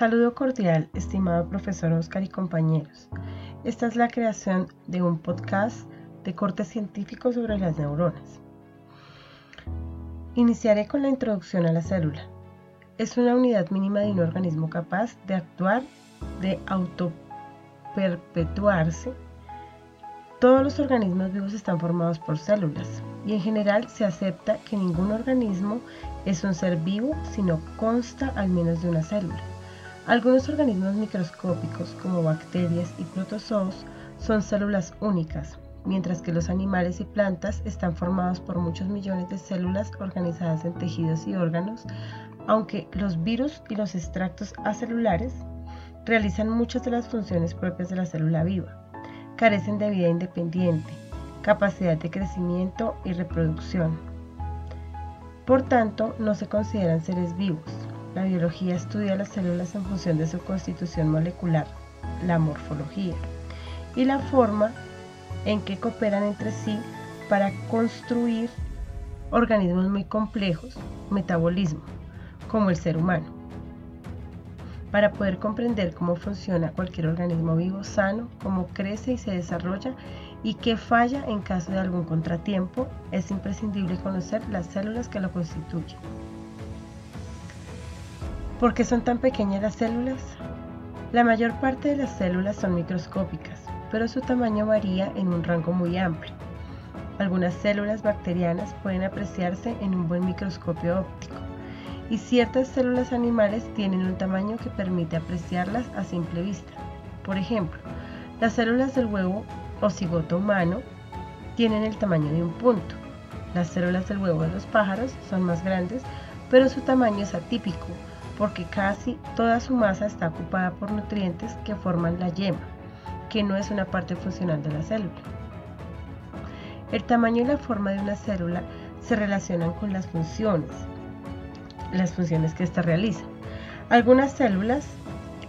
Saludo cordial, estimado profesor Oscar y compañeros. Esta es la creación de un podcast de corte científico sobre las neuronas. Iniciaré con la introducción a la célula. Es una unidad mínima de un organismo capaz de actuar, de autoperpetuarse. Todos los organismos vivos están formados por células y en general se acepta que ningún organismo es un ser vivo si no consta al menos de una célula. Algunos organismos microscópicos, como bacterias y protozoos, son células únicas, mientras que los animales y plantas están formados por muchos millones de células organizadas en tejidos y órganos, aunque los virus y los extractos acelulares realizan muchas de las funciones propias de la célula viva. Carecen de vida independiente, capacidad de crecimiento y reproducción. Por tanto, no se consideran seres vivos. La biología estudia las células en función de su constitución molecular, la morfología, y la forma en que cooperan entre sí para construir organismos muy complejos, metabolismo, como el ser humano. Para poder comprender cómo funciona cualquier organismo vivo sano, cómo crece y se desarrolla y qué falla en caso de algún contratiempo, es imprescindible conocer las células que lo constituyen. ¿Por qué son tan pequeñas las células? La mayor parte de las células son microscópicas, pero su tamaño varía en un rango muy amplio. Algunas células bacterianas pueden apreciarse en un buen microscopio óptico y ciertas células animales tienen un tamaño que permite apreciarlas a simple vista. Por ejemplo, las células del huevo o cigoto humano tienen el tamaño de un punto. Las células del huevo de los pájaros son más grandes, pero su tamaño es atípico porque casi toda su masa está ocupada por nutrientes que forman la yema, que no es una parte funcional de la célula. El tamaño y la forma de una célula se relacionan con las funciones, las funciones que ésta realiza. Algunas células,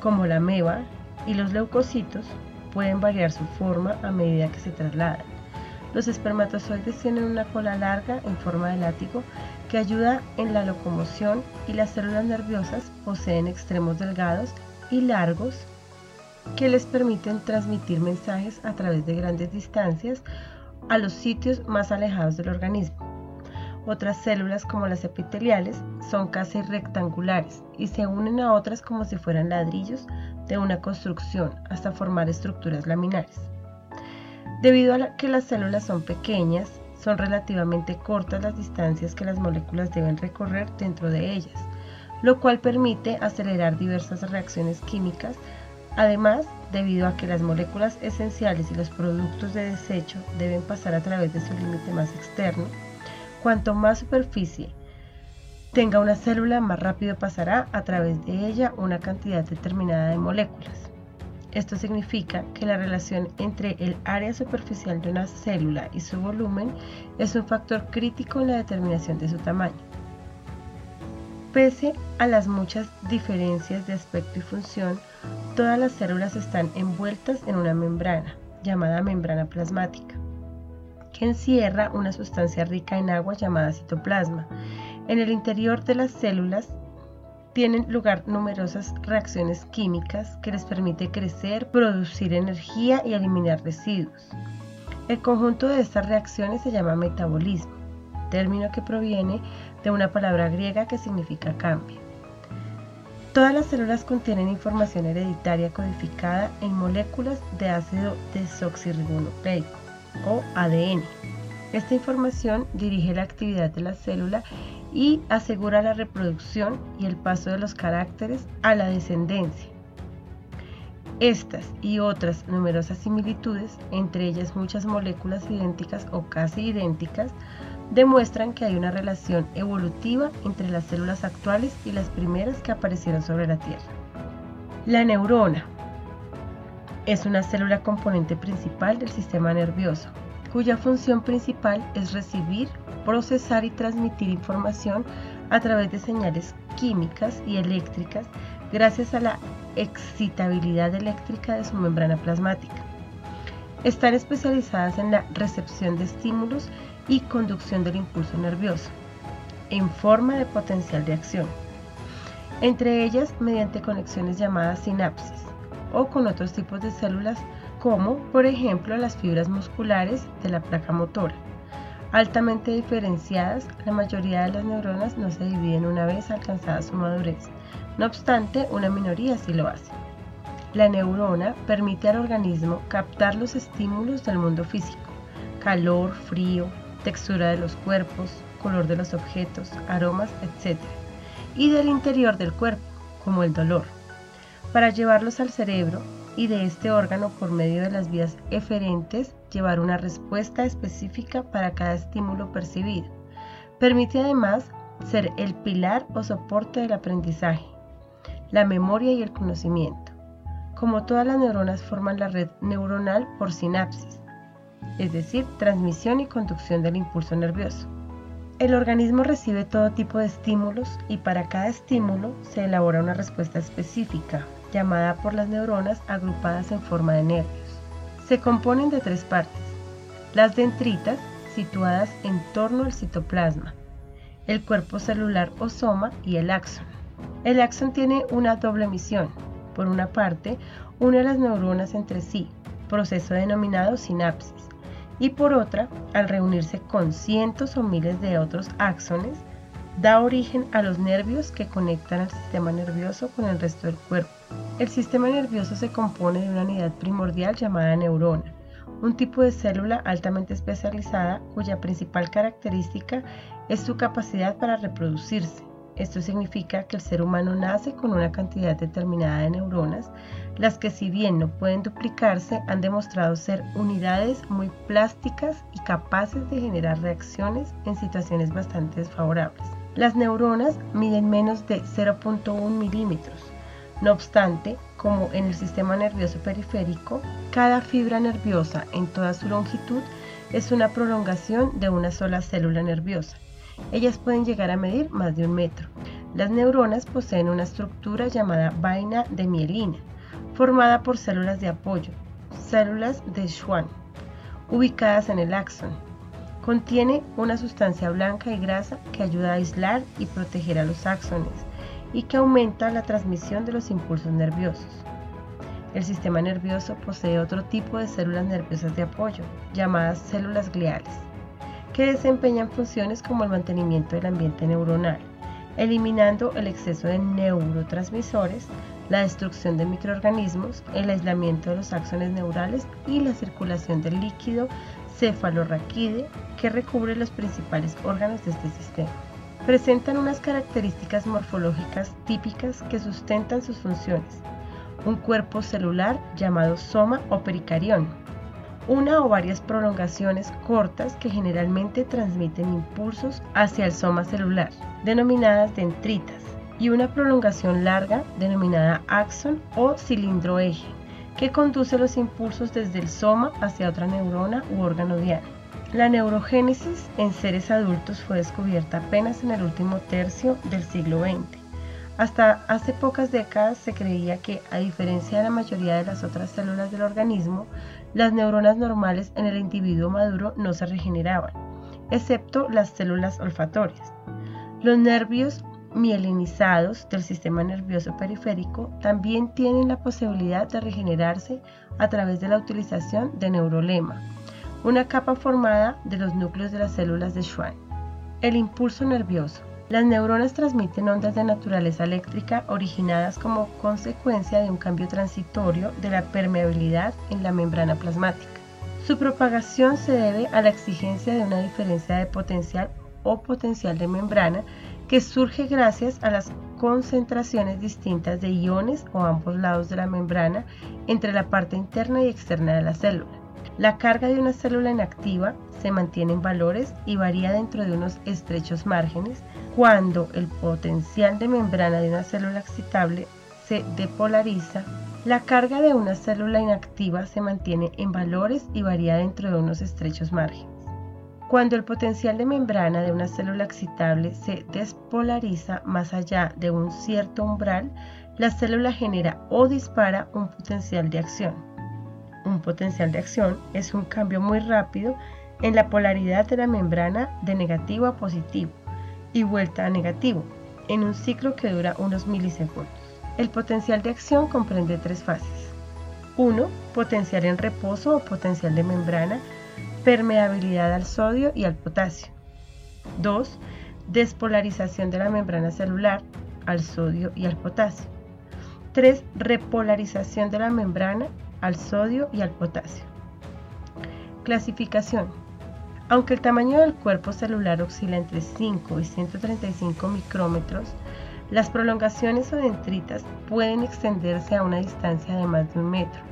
como la meba y los leucocitos, pueden variar su forma a medida que se trasladan. Los espermatozoides tienen una cola larga en forma de látigo que ayuda en la locomoción y las células nerviosas poseen extremos delgados y largos que les permiten transmitir mensajes a través de grandes distancias a los sitios más alejados del organismo. Otras células como las epiteliales son casi rectangulares y se unen a otras como si fueran ladrillos de una construcción hasta formar estructuras laminares. Debido a que las células son pequeñas, son relativamente cortas las distancias que las moléculas deben recorrer dentro de ellas, lo cual permite acelerar diversas reacciones químicas. Además, debido a que las moléculas esenciales y los productos de desecho deben pasar a través de su límite más externo, cuanto más superficie tenga una célula, más rápido pasará a través de ella una cantidad determinada de moléculas. Esto significa que la relación entre el área superficial de una célula y su volumen es un factor crítico en la determinación de su tamaño. Pese a las muchas diferencias de aspecto y función, todas las células están envueltas en una membrana, llamada membrana plasmática, que encierra una sustancia rica en agua llamada citoplasma. En el interior de las células tienen lugar numerosas reacciones químicas que les permite crecer, producir energía y eliminar residuos. El conjunto de estas reacciones se llama metabolismo, término que proviene de una palabra griega que significa cambio. Todas las células contienen información hereditaria codificada en moléculas de ácido desoxirribonucleico o ADN. Esta información dirige la actividad de la célula y asegura la reproducción y el paso de los caracteres a la descendencia. Estas y otras numerosas similitudes, entre ellas muchas moléculas idénticas o casi idénticas, demuestran que hay una relación evolutiva entre las células actuales y las primeras que aparecieron sobre la Tierra. La neurona es una célula componente principal del sistema nervioso, cuya función principal es recibir, procesar y transmitir información a través de señales químicas y eléctricas gracias a la excitabilidad eléctrica de su membrana plasmática. Están especializadas en la recepción de estímulos y conducción del impulso nervioso, en forma de potencial de acción. entre ellas mediante conexiones llamadas sinapsis o con otros tipos de células como por ejemplo las fibras musculares de la placa motora. Altamente diferenciadas, la mayoría de las neuronas no se dividen una vez alcanzada su madurez, no obstante una minoría sí lo hace. La neurona permite al organismo captar los estímulos del mundo físico, calor, frío, textura de los cuerpos, color de los objetos, aromas, etc. Y del interior del cuerpo, como el dolor, para llevarlos al cerebro y de este órgano por medio de las vías eferentes llevar una respuesta específica para cada estímulo percibido. Permite además ser el pilar o soporte del aprendizaje, la memoria y el conocimiento. Como todas las neuronas forman la red neuronal por sinapsis, es decir, transmisión y conducción del impulso nervioso. El organismo recibe todo tipo de estímulos y para cada estímulo se elabora una respuesta específica, llamada por las neuronas agrupadas en forma de nervios. Se componen de tres partes. Las dendritas, situadas en torno al citoplasma, el cuerpo celular o soma y el axón. El axón tiene una doble misión. Por una parte, une las neuronas entre sí, proceso denominado sinapsis, y por otra, al reunirse con cientos o miles de otros axones, da origen a los nervios que conectan al sistema nervioso con el resto del cuerpo. El sistema nervioso se compone de una unidad primordial llamada neurona, un tipo de célula altamente especializada cuya principal característica es su capacidad para reproducirse. Esto significa que el ser humano nace con una cantidad determinada de neuronas, las que si bien no pueden duplicarse, han demostrado ser unidades muy plásticas y capaces de generar reacciones en situaciones bastante desfavorables. Las neuronas miden menos de 0.1 milímetros. No obstante, como en el sistema nervioso periférico, cada fibra nerviosa en toda su longitud es una prolongación de una sola célula nerviosa. Ellas pueden llegar a medir más de un metro. Las neuronas poseen una estructura llamada vaina de mielina, formada por células de apoyo, células de Schwann, ubicadas en el axón. Contiene una sustancia blanca y grasa que ayuda a aislar y proteger a los axones y que aumenta la transmisión de los impulsos nerviosos. El sistema nervioso posee otro tipo de células nerviosas de apoyo, llamadas células gliales que desempeñan funciones como el mantenimiento del ambiente neuronal, eliminando el exceso de neurotransmisores, la destrucción de microorganismos, el aislamiento de los axones neurales y la circulación del líquido cefalorraquídeo que recubre los principales órganos de este sistema. Presentan unas características morfológicas típicas que sustentan sus funciones. Un cuerpo celular llamado soma o pericarión, una o varias prolongaciones cortas que generalmente transmiten impulsos hacia el soma celular, denominadas dendritas, y una prolongación larga denominada axón o cilindro eje, que conduce los impulsos desde el soma hacia otra neurona u órgano diario. La neurogénesis en seres adultos fue descubierta apenas en el último tercio del siglo XX. Hasta hace pocas décadas se creía que, a diferencia de la mayoría de las otras células del organismo, las neuronas normales en el individuo maduro no se regeneraban, excepto las células olfatorias. Los nervios mielinizados del sistema nervioso periférico también tienen la posibilidad de regenerarse a través de la utilización de neurolema, una capa formada de los núcleos de las células de Schwann. El impulso nervioso. Las neuronas transmiten ondas de naturaleza eléctrica originadas como consecuencia de un cambio transitorio de la permeabilidad en la membrana plasmática. Su propagación se debe a la exigencia de una diferencia de potencial o potencial de membrana que surge gracias a las concentraciones distintas de iones o ambos lados de la membrana entre la parte interna y externa de la célula. La carga de una célula inactiva se mantiene en valores y varía dentro de unos estrechos márgenes cuando el potencial de membrana de una célula excitable se depolariza, la carga de una célula inactiva se mantiene en valores y varía dentro de unos estrechos márgenes. Cuando el potencial de membrana de una célula excitable se despolariza más allá de un cierto umbral, la célula genera o dispara un potencial de acción. Un potencial de acción es un cambio muy rápido en la polaridad de la membrana de negativo a positivo y vuelta a negativo. en un ciclo que dura unos milisegundos. El potencial de acción comprende tres fases. 1. Potencial en reposo o potencial de membrana, permeabilidad al sodio y al potasio. 2. Despolarización de la membrana celular al sodio y al potasio. 3. Repolarización de la membrana al sodio y al potasio. Clasificación. Aunque el tamaño del cuerpo celular oscila entre 5 y 135 micrómetros, las prolongaciones o dendritas pueden extenderse a una distancia de más de un metro.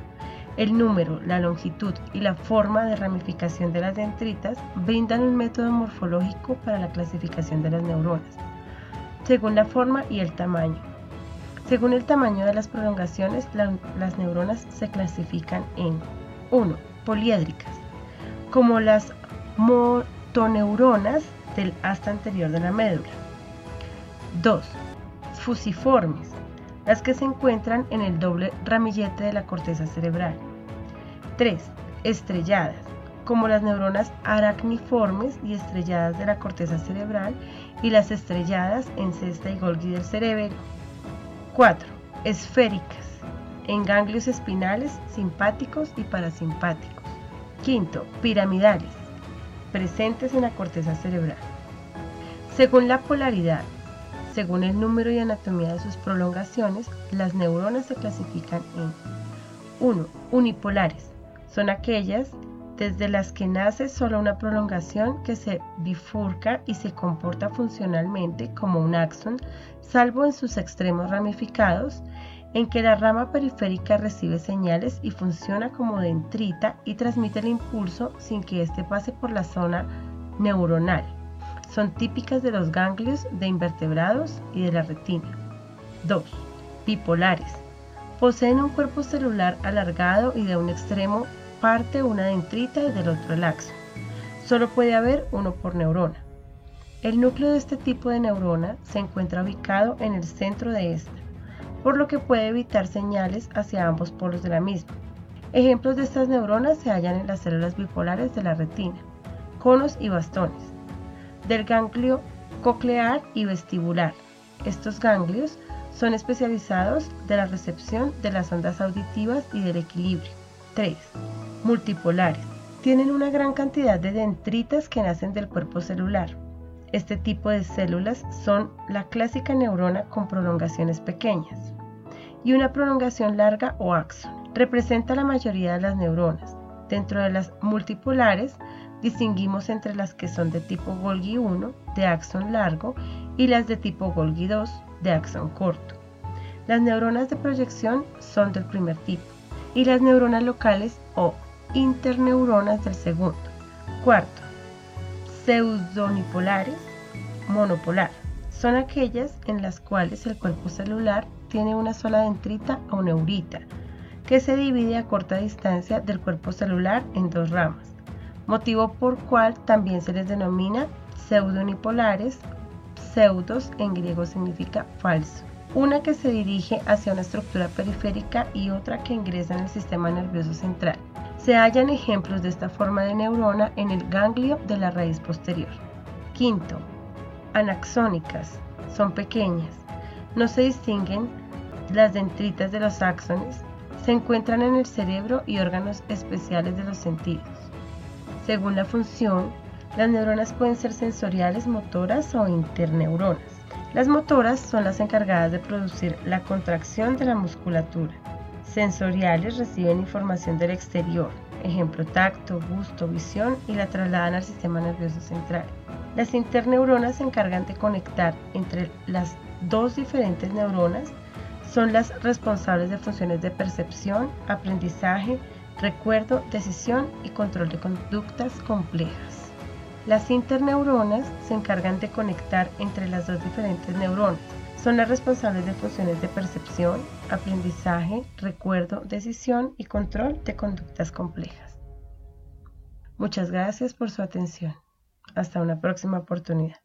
El número, la longitud y la forma de ramificación de las dendritas brindan un método morfológico para la clasificación de las neuronas, según la forma y el tamaño. Según el tamaño de las prolongaciones, las neuronas se clasifican en 1. Poliédricas, como las motoneuronas del asta anterior de la médula. 2. Fusiformes, las que se encuentran en el doble ramillete de la corteza cerebral. 3. Estrelladas, como las neuronas aracniformes y estrelladas de la corteza cerebral y las estrelladas en cesta y Golgi del cerebro. 4. Esféricas, en ganglios espinales simpáticos y parasimpáticos. Quinto, piramidales, presentes en la corteza cerebral. Según la polaridad, según el número y anatomía de sus prolongaciones, las neuronas se clasifican en 1. Unipolares. Son aquellas desde las que nace solo una prolongación que se bifurca y se comporta funcionalmente como un axón, salvo en sus extremos ramificados, en que la rama periférica recibe señales y funciona como dendrita y transmite el impulso sin que éste pase por la zona neuronal. Son típicas de los ganglios de invertebrados y de la retina. 2. Bipolares. Poseen un cuerpo celular alargado y de un extremo parte una dendrita y del otro el axón. Solo puede haber uno por neurona. El núcleo de este tipo de neurona se encuentra ubicado en el centro de esta por lo que puede evitar señales hacia ambos polos de la misma. Ejemplos de estas neuronas se hallan en las células bipolares de la retina, conos y bastones, del ganglio coclear y vestibular. Estos ganglios son especializados de la recepción de las ondas auditivas y del equilibrio. 3. Multipolares. Tienen una gran cantidad de dendritas que nacen del cuerpo celular. Este tipo de células son la clásica neurona con prolongaciones pequeñas y una prolongación larga o axón. Representa la mayoría de las neuronas. Dentro de las multipolares distinguimos entre las que son de tipo Golgi 1, de axón largo, y las de tipo Golgi 2, de axón corto. Las neuronas de proyección son del primer tipo y las neuronas locales o interneuronas del segundo. Cuarto, pseudonipolares, monopolar. Son aquellas en las cuales el cuerpo celular tiene una sola dendrita o neurita, que se divide a corta distancia del cuerpo celular en dos ramas, motivo por cual también se les denomina pseudonipolares, pseudos en griego significa falso, una que se dirige hacia una estructura periférica y otra que ingresa en el sistema nervioso central. Se hallan ejemplos de esta forma de neurona en el ganglio de la raíz posterior. Quinto, anaxónicas, son pequeñas, no se distinguen las dendritas de los axones, se encuentran en el cerebro y órganos especiales de los sentidos. Según la función, las neuronas pueden ser sensoriales, motoras o interneuronas. Las motoras son las encargadas de producir la contracción de la musculatura. Sensoriales reciben información del exterior, ejemplo tacto, gusto, visión, y la trasladan al sistema nervioso central. Las interneuronas se encargan de conectar entre las dos diferentes neuronas son las responsables de funciones de percepción, aprendizaje, recuerdo, decisión y control de conductas complejas. Las interneuronas se encargan de conectar entre las dos diferentes neuronas. Son las responsables de funciones de percepción, aprendizaje, recuerdo, decisión y control de conductas complejas. Muchas gracias por su atención. Hasta una próxima oportunidad.